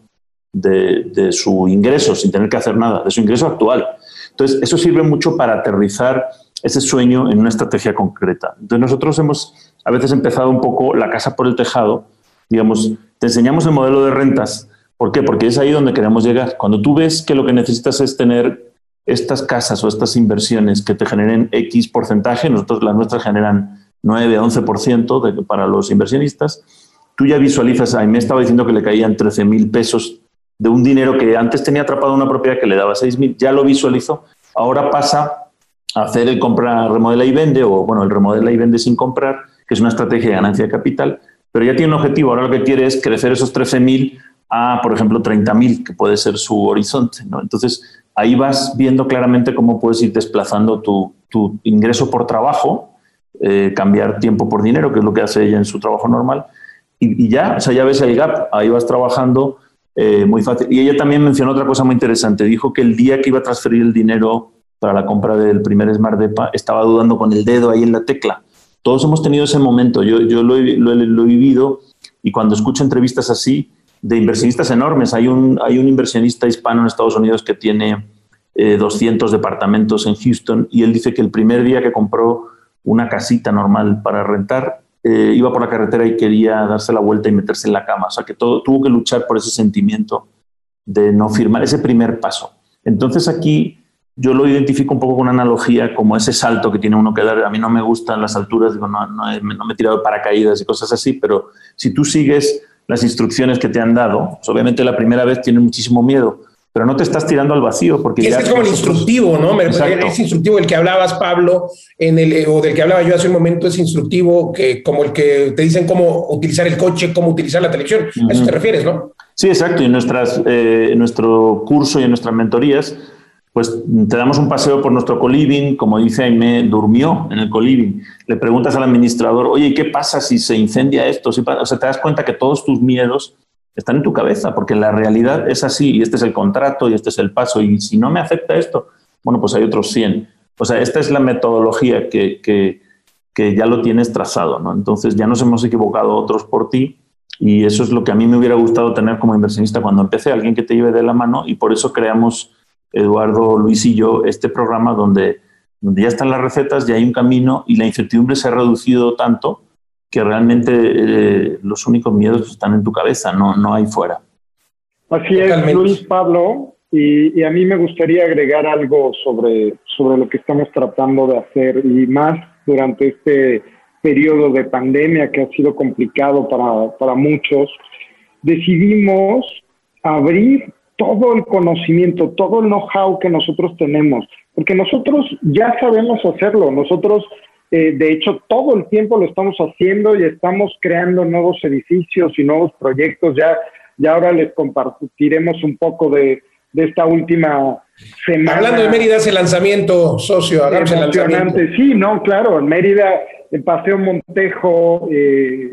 de, su ingreso sin tener que hacer nada, de su ingreso actual. Entonces, eso sirve mucho para aterrizar ese sueño en una estrategia concreta. Entonces, nosotros hemos a veces empezado un poco la casa por el tejado, digamos, te enseñamos el modelo de rentas. ¿Por qué? Porque es ahí donde queremos llegar. Cuando tú ves que lo que necesitas es tener estas casas o estas inversiones que te generen X porcentaje, nosotros las nuestras generan 9 a 11% de, para los inversionistas, tú ya visualizas, a mí me estaba diciendo que le caían 13 mil pesos de un dinero que antes tenía atrapado una propiedad que le daba 6.000, ya lo visualizó, ahora pasa a hacer el compra, remodela y vende, o bueno, el remodela y vende sin comprar, que es una estrategia de ganancia de capital, pero ya tiene un objetivo, ahora lo que quiere es crecer esos 13.000 a, por ejemplo, 30.000, que puede ser su horizonte, ¿no? Entonces, ahí vas viendo claramente cómo puedes ir desplazando tu, tu ingreso por trabajo, eh, cambiar tiempo por dinero, que es lo que hace ella en su trabajo normal, y, y ya, o sea, ya ves el gap, ahí vas trabajando eh, muy fácil. Y ella también mencionó otra cosa muy interesante. Dijo que el día que iba a transferir el dinero para la compra del primer Smart Depa, estaba dudando con el dedo ahí en la tecla. Todos hemos tenido ese momento. Yo, yo lo, he, lo, he vivido y cuando escucho entrevistas así de inversionistas enormes, hay un, hay un inversionista hispano en Estados Unidos que tiene 200 eh, departamentos en Houston y él dice que el primer día que compró una casita normal para rentar, eh, iba por la carretera y quería darse la vuelta y meterse en la cama. O sea, que todo, tuvo que luchar por ese sentimiento de no firmar ese primer paso. Entonces aquí yo lo identifico un poco con una analogía como ese salto que tiene uno que dar. A mí no me gustan las alturas, no, me he tirado paracaídas y cosas así, pero si tú sigues las instrucciones que te han dado, pues obviamente la primera vez tienes muchísimo miedo, pero no te estás tirando al vacío. Porque y es, es como el instructivo, ¿no? Es instructivo el que hablabas, Pablo, en el, o del que hablaba yo hace un momento, es instructivo que, como el que te dicen cómo utilizar el coche, cómo utilizar la televisión. A eso te refieres, ¿no? Sí, exacto. Y en, nuestras, eh, en nuestro curso y en nuestras mentorías, pues te damos un paseo por nuestro coliving, como dice Aime, durmió en el coliving. Le preguntas al administrador, oye, ¿qué pasa si se incendia esto? Si o sea, te das cuenta que todos tus miedos están en tu cabeza, porque la realidad es así, y este es el contrato, y este es el paso, y si no me acepta esto, bueno, pues hay otros 100. O sea, esta es la metodología que, que, que ya lo tienes trazado, ¿no? Entonces ya nos hemos equivocado otros por ti, y eso es lo que a mí me hubiera gustado tener como inversionista cuando empecé, alguien que te lleve de la mano, y por eso creamos, Eduardo, Luis y yo, este programa donde, donde ya están las recetas, ya hay un camino, y la incertidumbre se ha reducido tanto que realmente eh, los únicos miedos están en tu cabeza, no, no hay fuera. Así es, Luis Pablo, y, a mí me gustaría agregar algo sobre, sobre lo que estamos tratando de hacer y más durante este periodo de pandemia que ha sido complicado para, para muchos. Decidimos abrir todo el conocimiento, todo el know-how que nosotros tenemos, porque nosotros ya sabemos hacerlo, nosotros eh, de hecho, todo el tiempo lo estamos haciendo y estamos creando nuevos edificios y nuevos proyectos. Ya, ya ahora les compartiremos un poco de, esta última semana. Hablando de Mérida, ese lanzamiento, socio, hagamos el lanzamiento. Sí, no, claro, en Mérida, el Paseo Montejo, eh,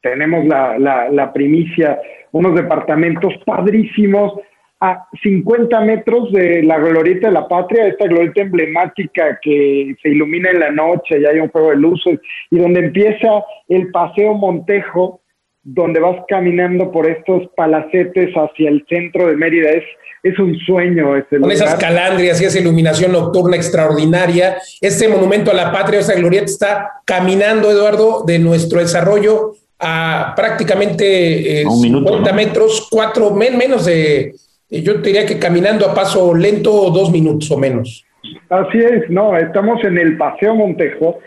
tenemos la, la primicia, unos departamentos padrísimos a 50 metros de la glorieta de la patria, esta glorieta emblemática que se ilumina en la noche y hay un juego de luces, y donde empieza el Paseo Montejo, donde vas caminando por estos palacetes hacia el centro de Mérida. Es, es un sueño. Ese Con esas calandrias y esa iluminación nocturna extraordinaria. Este monumento a la patria, esa glorieta está caminando, Eduardo, de nuestro desarrollo a prácticamente 50 eh, metros, cuatro, menos de yo diría que caminando a paso lento dos minutos o menos. Así es, no, estamos en el Paseo Montejo,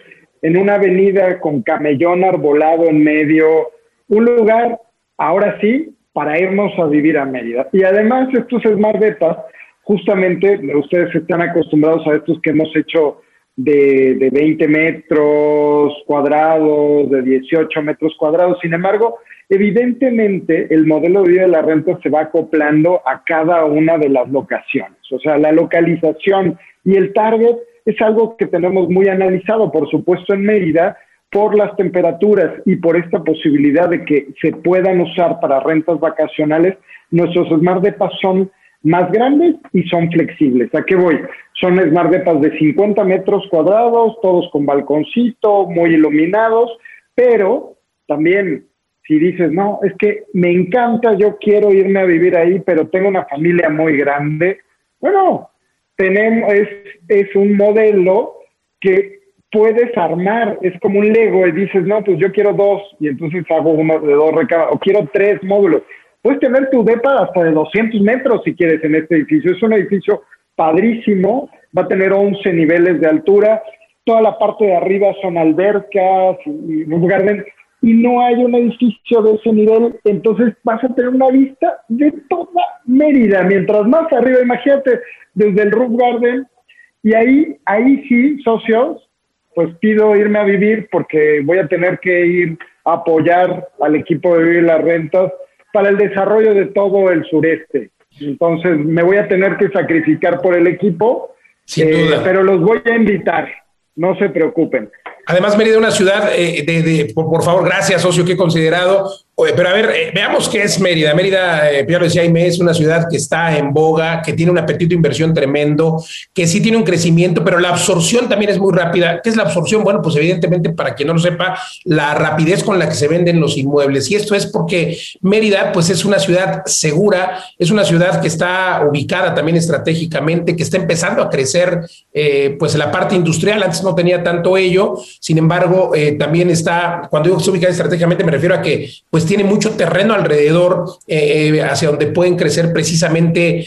en una avenida con camellón arbolado en medio, un lugar, ahora sí, para irnos a vivir a Mérida. Y además estos Smart Beta, justamente, ustedes están acostumbrados a estos que hemos hecho de, de 20 metros cuadrados, de 18 metros cuadrados, sin embargo, Evidentemente, el modelo de vida de la renta se va acoplando a cada una de las locaciones. O sea, la localización y el target es algo que tenemos muy analizado, por supuesto, en Mérida, por las temperaturas y por esta posibilidad de que se puedan usar para rentas vacacionales. Nuestros Smart Depas son más grandes y son flexibles. ¿A qué voy? Son Smart Depas de 50 metros cuadrados, todos con balconcito, muy iluminados, pero también si dices, no, es que me encanta, yo quiero irme a vivir ahí, pero tengo una familia muy grande, bueno, tenemos, es, es un modelo que puedes armar, es como un Lego y dices, no, pues yo quiero dos y entonces hago uno de dos recámaras, o quiero tres módulos. Puedes tener tu depa hasta de 200 metros si quieres en este edificio. Es un edificio padrísimo, va a tener 11 niveles de altura, toda la parte de arriba son albercas y garden y no hay un edificio de ese nivel, entonces vas a tener una vista de toda Mérida, mientras más arriba, imagínate, desde el Roof Garden, y ahí, ahí sí, socios, pues pido irme a vivir porque voy a tener que ir a apoyar al equipo de Vivir las Rentas para el desarrollo de todo el sureste. Entonces me voy a tener que sacrificar por el equipo, eh, pero los voy a invitar, no se preocupen. Además, Mérida, una ciudad eh, de, por, favor, gracias, socio, que he considerado. Pero a ver, eh, veamos qué es Mérida. Mérida, eh, Pierre decía Jaime, es una ciudad que está en boga, que tiene un apetito de inversión tremendo, que sí tiene un crecimiento, pero la absorción también es muy rápida. ¿Qué es la absorción? Bueno, pues evidentemente, para quien no lo sepa, la rapidez con la que se venden los inmuebles. Y esto es porque Mérida, pues es una ciudad segura, es una ciudad que está ubicada también estratégicamente, que está empezando a crecer, pues la parte industrial. Antes no tenía tanto ello sin embargo, eh, también está, cuando digo que está ubicada estratégicamente, me refiero a que pues tiene mucho terreno alrededor eh, eh, hacia donde pueden crecer precisamente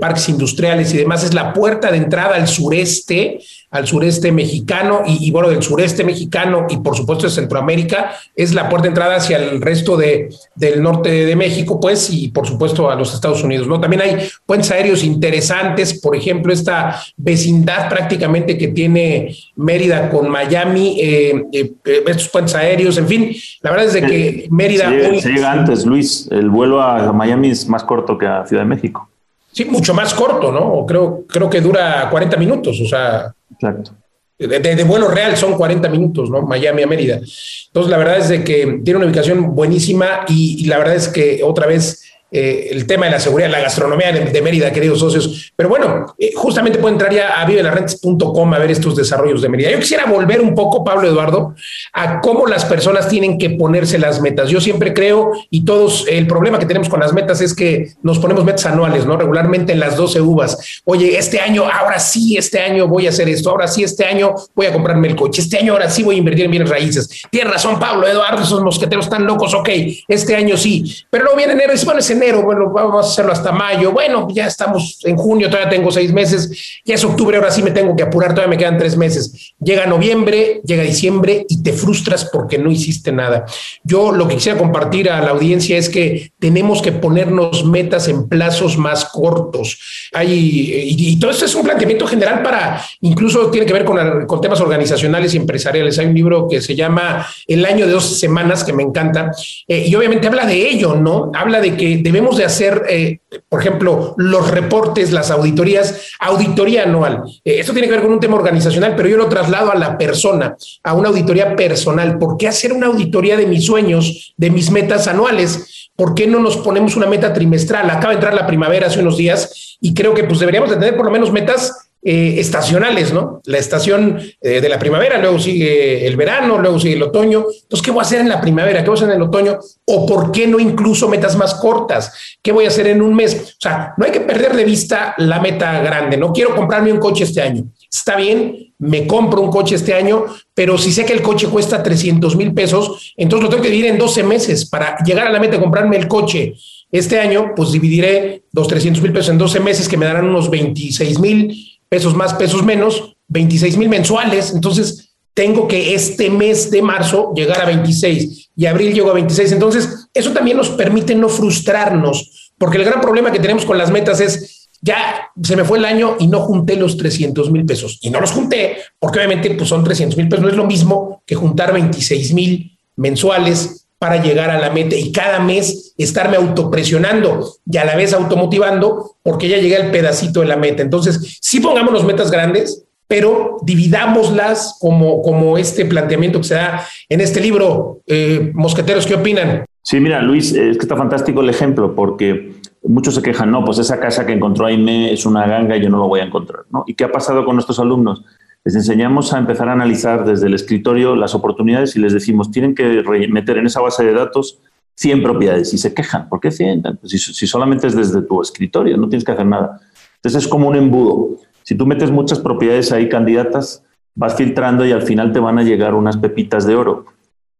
parques industriales y demás. Es la puerta de entrada al sureste al sureste mexicano y, bueno, del sureste mexicano y por supuesto de Centroamérica, es la puerta de entrada hacia el resto de, del norte de México, pues, y por supuesto a los Estados Unidos, ¿no? También hay puentes aéreos interesantes, por ejemplo, esta vecindad prácticamente que tiene Mérida con Miami, eh, eh, estos puentes aéreos, en fin, la verdad es de que Mérida... Se llega, antes, Luis, el vuelo a Miami es más corto que a Ciudad de México. Sí, mucho más corto, ¿no? Creo, creo que dura 40 minutos, o sea, Exacto. De, de, vuelo real son 40 minutos, ¿no? Miami a Mérida. Entonces, la verdad es de que tiene una ubicación buenísima y la verdad es que otra vez eh, el tema de la seguridad, la gastronomía de, Mérida, queridos socios. Pero bueno, eh, justamente puede entrar ya a vivelarrentes.com a ver estos desarrollos de Mérida. Yo quisiera volver un poco, Pablo Eduardo, a cómo las personas tienen que ponerse las metas. Yo siempre creo, y todos, el problema que tenemos con las metas es que nos ponemos metas anuales, ¿no? Regularmente en las 12 uvas. Oye, este año, ahora sí, este año voy a hacer esto, ahora sí, este año voy a comprarme el coche, este año ahora sí voy a invertir en bienes raíces. Tienes razón, Pablo Eduardo, esos mosqueteros están locos, ok, este año sí. Pero luego viene enero y bueno, es bueno, vamos a hacerlo hasta mayo, bueno, ya estamos en junio, todavía tengo seis meses, ya es octubre, ahora sí me tengo que apurar, todavía me quedan tres meses. Llega noviembre, llega diciembre y te frustras porque no hiciste nada. Yo lo que quisiera compartir a la audiencia es que tenemos que ponernos metas en plazos más cortos. Hay, y, todo esto es un planteamiento general para, incluso tiene que ver con, con temas organizacionales y empresariales. Hay un libro que se llama El año de dos semanas, que me encanta, eh, y obviamente habla de ello, ¿no? Habla de que debemos de hacer, eh, por ejemplo, los reportes, las auditorías, auditoría anual. Eh, esto tiene que ver con un tema organizacional, pero yo lo traslado a la persona, a una auditoría personal. ¿Por qué hacer una auditoría de mis sueños, de mis metas anuales? ¿Por qué no nos ponemos una meta trimestral? Acaba de entrar la primavera hace unos días y creo que pues deberíamos de tener por lo menos metas eh, estacionales, ¿no? La estación eh, de la primavera, luego sigue el verano, luego sigue el otoño. Entonces, ¿qué voy a hacer en la primavera? ¿Qué voy a hacer en el otoño? ¿O por qué no incluso metas más cortas? ¿Qué voy a hacer en un mes? O sea, no hay que perder de vista la meta grande. No quiero comprarme un coche este año. Está bien, me compro un coche este año, pero si sé que el coche cuesta 300 mil pesos, entonces lo tengo que dividir en 12 meses para llegar a la meta de comprarme el coche. Este año, pues dividiré los 300 mil pesos en 12 meses que me darán unos 26 mil pesos más, pesos menos, 26 mil mensuales. Entonces, tengo que este mes de marzo llegar a 26 y abril llego a 26. Entonces, eso también nos permite no frustrarnos, porque el gran problema que tenemos con las metas es, ya se me fue el año y no junté los 300 mil pesos. Y no los junté, porque obviamente pues son 300 mil pesos. No es lo mismo que juntar 26 mil mensuales para llegar a la meta y cada mes estarme autopresionando y a la vez automotivando porque ya llegué al pedacito de la meta. Entonces, sí pongamos metas grandes, pero dividámoslas como, como este planteamiento que se da en este libro. Eh, mosqueteros, ¿qué opinan? Sí, mira, Luis, es que está fantástico el ejemplo porque muchos se quejan, no, pues esa casa que encontró Aime es una ganga y yo no lo voy a encontrar. ¿no? ¿Y qué ha pasado con nuestros alumnos? Les enseñamos a empezar a analizar desde el escritorio las oportunidades y les decimos, tienen que meter en esa base de datos 100 propiedades y se quejan. ¿Por qué 100? Pues si, si, solamente es desde tu escritorio, no tienes que hacer nada. Entonces es como un embudo. Si tú metes muchas propiedades ahí candidatas, vas filtrando y al final te van a llegar unas pepitas de oro.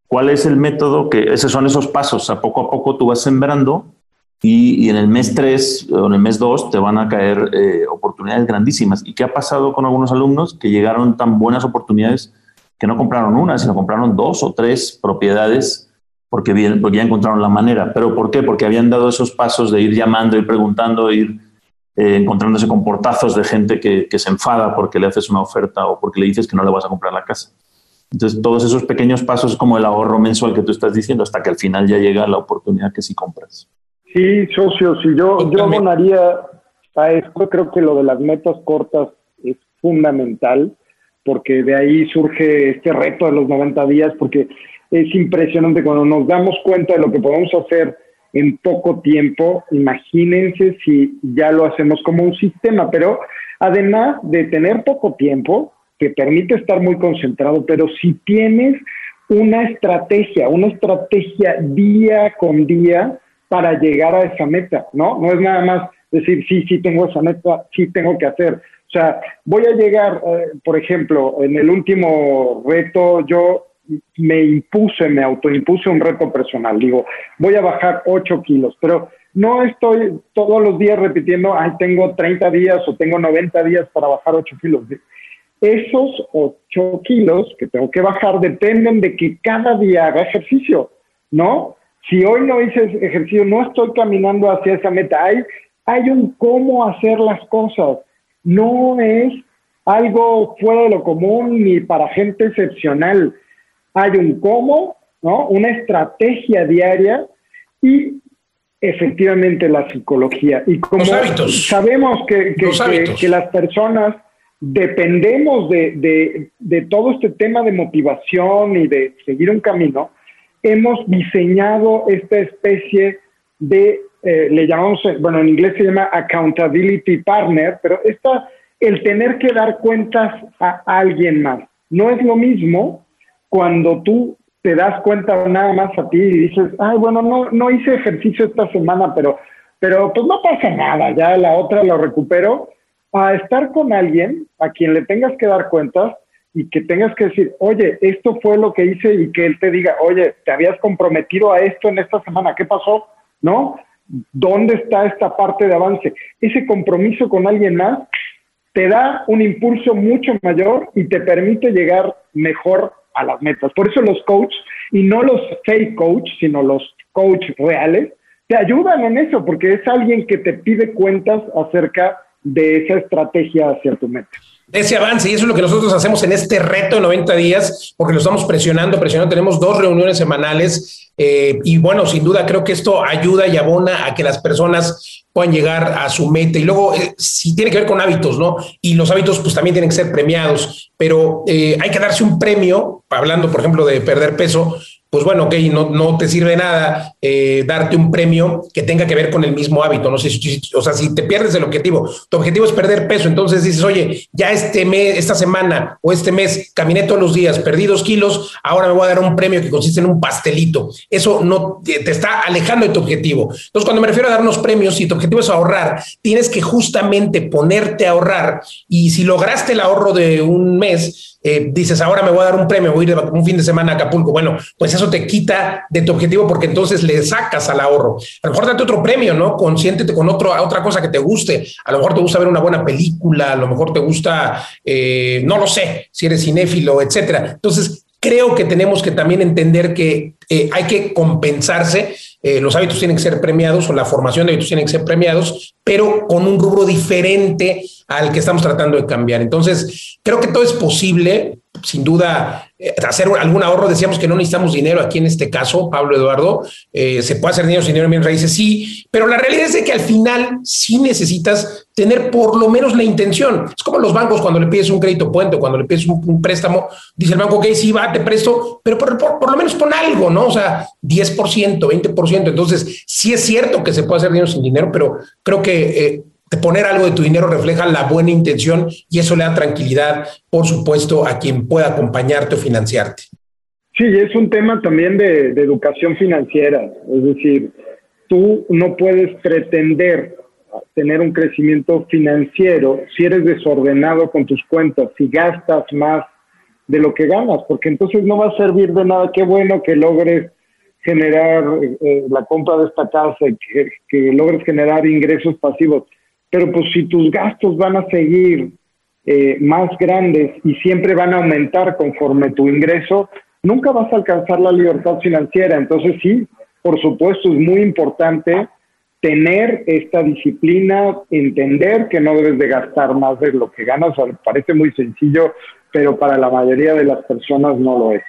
¿Cuál es el método? Que esos son esos pasos. A poco a poco tú vas sembrando y, en el mes 3 o en el mes 2 te van a caer eh, oportunidades grandísimas. ¿Y qué ha pasado con algunos alumnos que llegaron tan buenas oportunidades que no compraron una, sino compraron dos o tres propiedades porque, bien, porque ya encontraron la manera? ¿Pero por qué? Porque habían dado esos pasos de ir llamando, ir preguntando, ir eh, encontrándose con portazos de gente que, que se enfada porque le haces una oferta o porque le dices que no le vas a comprar la casa. Entonces, todos esos pequeños pasos como el ahorro mensual que tú estás diciendo, hasta que al final ya llega la oportunidad que sí compras. Sí, socio, si yo, yo abonaría a esto, creo que lo de las metas cortas es fundamental, porque de ahí surge este reto de los 90 días, porque es impresionante. Cuando nos damos cuenta de lo que podemos hacer en poco tiempo, imagínense si ya lo hacemos como un sistema, pero además de tener poco tiempo, que permite estar muy concentrado, pero si tienes una estrategia, una estrategia día con día, para llegar a esa meta, ¿no? No es nada más decir, sí, sí tengo esa meta, sí tengo que hacer. O sea, voy a llegar, eh, por ejemplo, en el último reto yo me impuse, me autoimpuse un reto personal. Digo, voy a bajar 8 kilos, pero no estoy todos los días repitiendo, ay, tengo 30 días o tengo 90 días para bajar 8 kilos. Esos 8 kilos que tengo que bajar dependen de que cada día haga ejercicio, ¿no? Si hoy no hice ejercicio, no estoy caminando hacia esa meta. Hay, hay un cómo hacer las cosas. No es algo fuera de lo común ni para gente excepcional. Hay un cómo, ¿no? Una estrategia diaria y efectivamente la psicología. Y como sabemos que, que, las personas dependemos de, de, de, todo este tema de motivación y de seguir un camino, hemos diseñado esta especie de, eh, le llamamos, bueno, en inglés se llama accountability partner, pero esta, el tener que dar cuentas a alguien más. No es lo mismo cuando tú te das cuenta nada más a ti y dices, ay, bueno, no, no hice ejercicio esta semana, pero, pero pues no pasa nada, ya la otra lo recupero, a estar con alguien a quien le tengas que dar cuentas y que tengas que decir, oye, esto fue lo que hice y que él te diga, oye, te habías comprometido a esto en esta semana, ¿qué pasó? ¿No? ¿Dónde está esta parte de avance? Ese compromiso con alguien más te da un impulso mucho mayor y te permite llegar mejor a las metas. Por eso los coaches, y no los fake coach, sino los coach reales, te ayudan en eso, porque es alguien que te pide cuentas acerca de esa estrategia hacia tu meta. Ese avance y eso es lo que nosotros hacemos en este reto de 90 días porque lo estamos presionando, presionando. Tenemos dos reuniones semanales eh, y bueno, sin duda creo que esto ayuda y abona a que las personas puedan llegar a su meta. Y luego, eh, si tiene que ver con hábitos, ¿no? Y los hábitos pues también tienen que ser premiados, pero eh, hay que darse un premio, hablando por ejemplo de perder peso, pues bueno, ok, no, te sirve nada eh, darte un premio que tenga que ver con el mismo hábito. No sé si, o sea, si te pierdes el objetivo, tu objetivo es perder peso, entonces dices, oye, ya este mes, esta semana o este mes caminé todos los días, perdí dos kilos, ahora me voy a dar un premio que consiste en un pastelito. Eso no te está alejando de tu objetivo. Entonces, cuando me refiero a darnos premios, si tu objetivo es ahorrar, tienes que justamente ponerte a ahorrar y si lograste el ahorro de un mes, eh, dices, ahora me voy a dar un premio, voy a ir un fin de semana a Acapulco. Bueno, pues eso te quita de tu objetivo porque entonces le sacas al ahorro. A lo mejor date otro premio, ¿no? Consiéntete con otro, otra cosa que te guste. A lo mejor te gusta ver una buena película, a lo mejor te gusta, eh, no lo sé, si eres cinéfilo, etcétera. Entonces, creo que tenemos que también entender que eh, hay que compensarse. Los hábitos tienen que ser premiados o la formación de hábitos tienen que ser premiados, pero con un rubro diferente al que estamos tratando de cambiar. Entonces, creo que todo es posible. Sin duda, eh, hacer algún ahorro, decíamos que no necesitamos dinero aquí en este caso, Pablo Eduardo, eh, se puede hacer dinero sin dinero en bien raíces, sí, pero la realidad es que al final sí necesitas tener por lo menos la intención. Es como los bancos cuando le pides un crédito puente, cuando le pides un, préstamo, dice el banco, ok, sí, va, te presto, pero por, por, lo menos pon algo, ¿no? O sea, 10%, 20%. Entonces, sí es cierto que se puede hacer dinero sin dinero, pero creo que... Eh, poner algo de tu dinero refleja la buena intención y eso le da tranquilidad, por supuesto, a quien pueda acompañarte o financiarte. Sí, es un tema también de, educación financiera. Es decir, tú no puedes pretender tener un crecimiento financiero si eres desordenado con tus cuentas, si gastas más de lo que ganas, porque entonces no va a servir de nada. Qué bueno que logres generar eh, la compra de esta casa, que logres generar ingresos pasivos pero pues si tus gastos van a seguir eh, más grandes y siempre van a aumentar conforme tu ingreso, nunca vas a alcanzar la libertad financiera. Entonces sí, por supuesto, es muy importante tener esta disciplina, entender que no debes de gastar más de lo que ganas. parece muy sencillo, pero para la mayoría de las personas no lo es.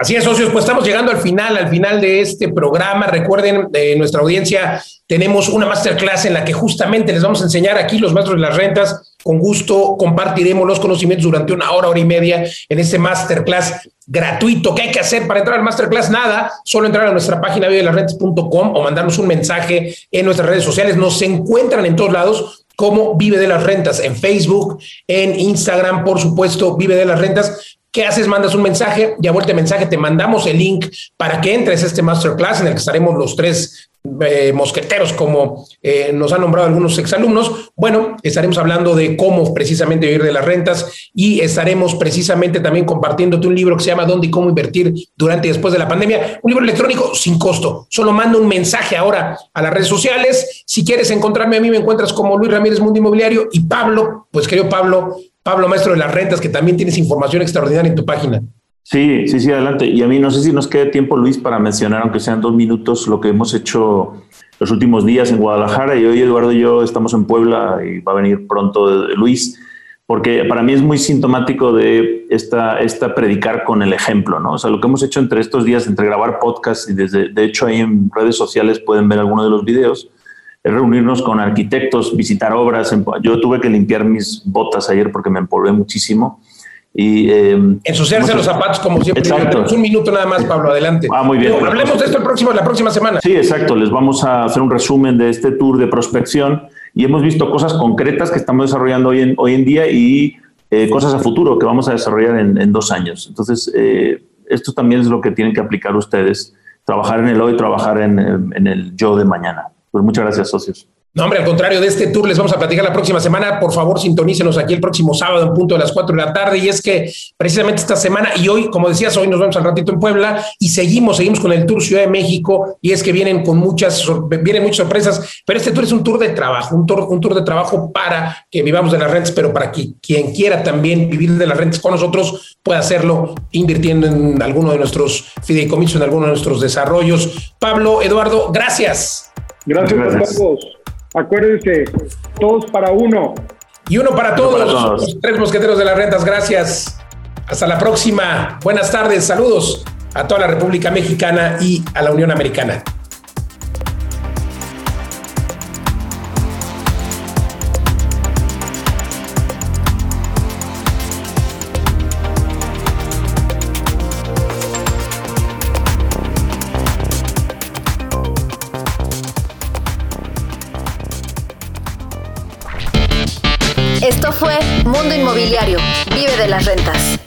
Así es, socios, pues estamos llegando al final, al final de este programa. Recuerden, de nuestra audiencia, tenemos una masterclass en la que justamente les vamos a enseñar aquí los maestros de las rentas. Con gusto compartiremos los conocimientos durante una hora, hora y media en este masterclass gratuito. ¿Qué hay que hacer para entrar al masterclass? Nada, solo entrar a nuestra página vivedelasrentas.com o mandarnos un mensaje en nuestras redes sociales. Nos encuentran en todos lados como Vive de las Rentas, en Facebook, en Instagram, por supuesto, Vive de las Rentas. ¿Qué haces? Mandas un mensaje y a vuelta mensaje te mandamos el link para que entres a este masterclass en el que estaremos los tres eh, mosqueteros, como eh, nos han nombrado algunos exalumnos. Bueno, estaremos hablando de cómo precisamente vivir de las rentas y estaremos precisamente también compartiéndote un libro que se llama ¿Dónde y cómo invertir durante y después de la pandemia? Un libro electrónico sin costo. Solo manda un mensaje ahora a las redes sociales. Si quieres encontrarme a mí, me encuentras como Luis Ramírez Mundo Inmobiliario y Pablo, pues querido Pablo, Pablo, maestro de las rentas, que también tienes información extraordinaria en tu página. Sí, sí, sí, adelante. Y a mí no sé si nos quede tiempo, Luis, para mencionar, aunque sean dos minutos, lo que hemos hecho los últimos días en Guadalajara. Y hoy Eduardo y yo estamos en Puebla y va a venir pronto Luis, porque para mí es muy sintomático de esta, esta predicar con el ejemplo, ¿no? O sea, lo que hemos hecho entre estos días, entre grabar podcasts y desde, de hecho ahí en redes sociales pueden ver algunos de los videos, es reunirnos con arquitectos, visitar obras. Yo tuve que limpiar mis botas ayer porque me empolvé muchísimo. Y, eh, Ensuciarse los zapatos como siempre. Exacto. Un minuto nada más, Pablo, adelante. Ah, muy bien. hablemos de esto el próximo, la próxima semana. Sí, exacto. Les vamos a hacer un resumen de este tour de prospección y hemos visto cosas concretas que estamos desarrollando hoy en, hoy en día y eh, cosas a futuro que vamos a desarrollar en, dos años. Entonces, eh, esto también es lo que tienen que aplicar ustedes, trabajar en el hoy, trabajar en, en el yo de mañana. Pues muchas gracias, socios. No, hombre, al contrario de este tour les vamos a platicar la próxima semana. Por favor, sintonícenos aquí el próximo sábado en punto de las 4 de la tarde. Y es que precisamente esta semana y hoy, como decías, hoy nos vemos al ratito en Puebla y seguimos, seguimos con el Tour Ciudad de México. Y es que vienen con muchas, vienen muchas sorpresas. Pero este tour es un tour de trabajo, un tour, un tour de trabajo para que vivamos de las rentas, pero para que quien quiera también vivir de las rentas con nosotros pueda hacerlo invirtiendo en alguno de nuestros fideicomisos, en alguno de nuestros desarrollos. Pablo, Eduardo, gracias. Gracias, a todos. Acuérdense, todos para uno. Y uno para todos, para todos. los tres mosqueteros de las rentas. Gracias. Hasta la próxima. Buenas tardes. Saludos a toda la República Mexicana y a la Unión Americana. Vive de las rentas.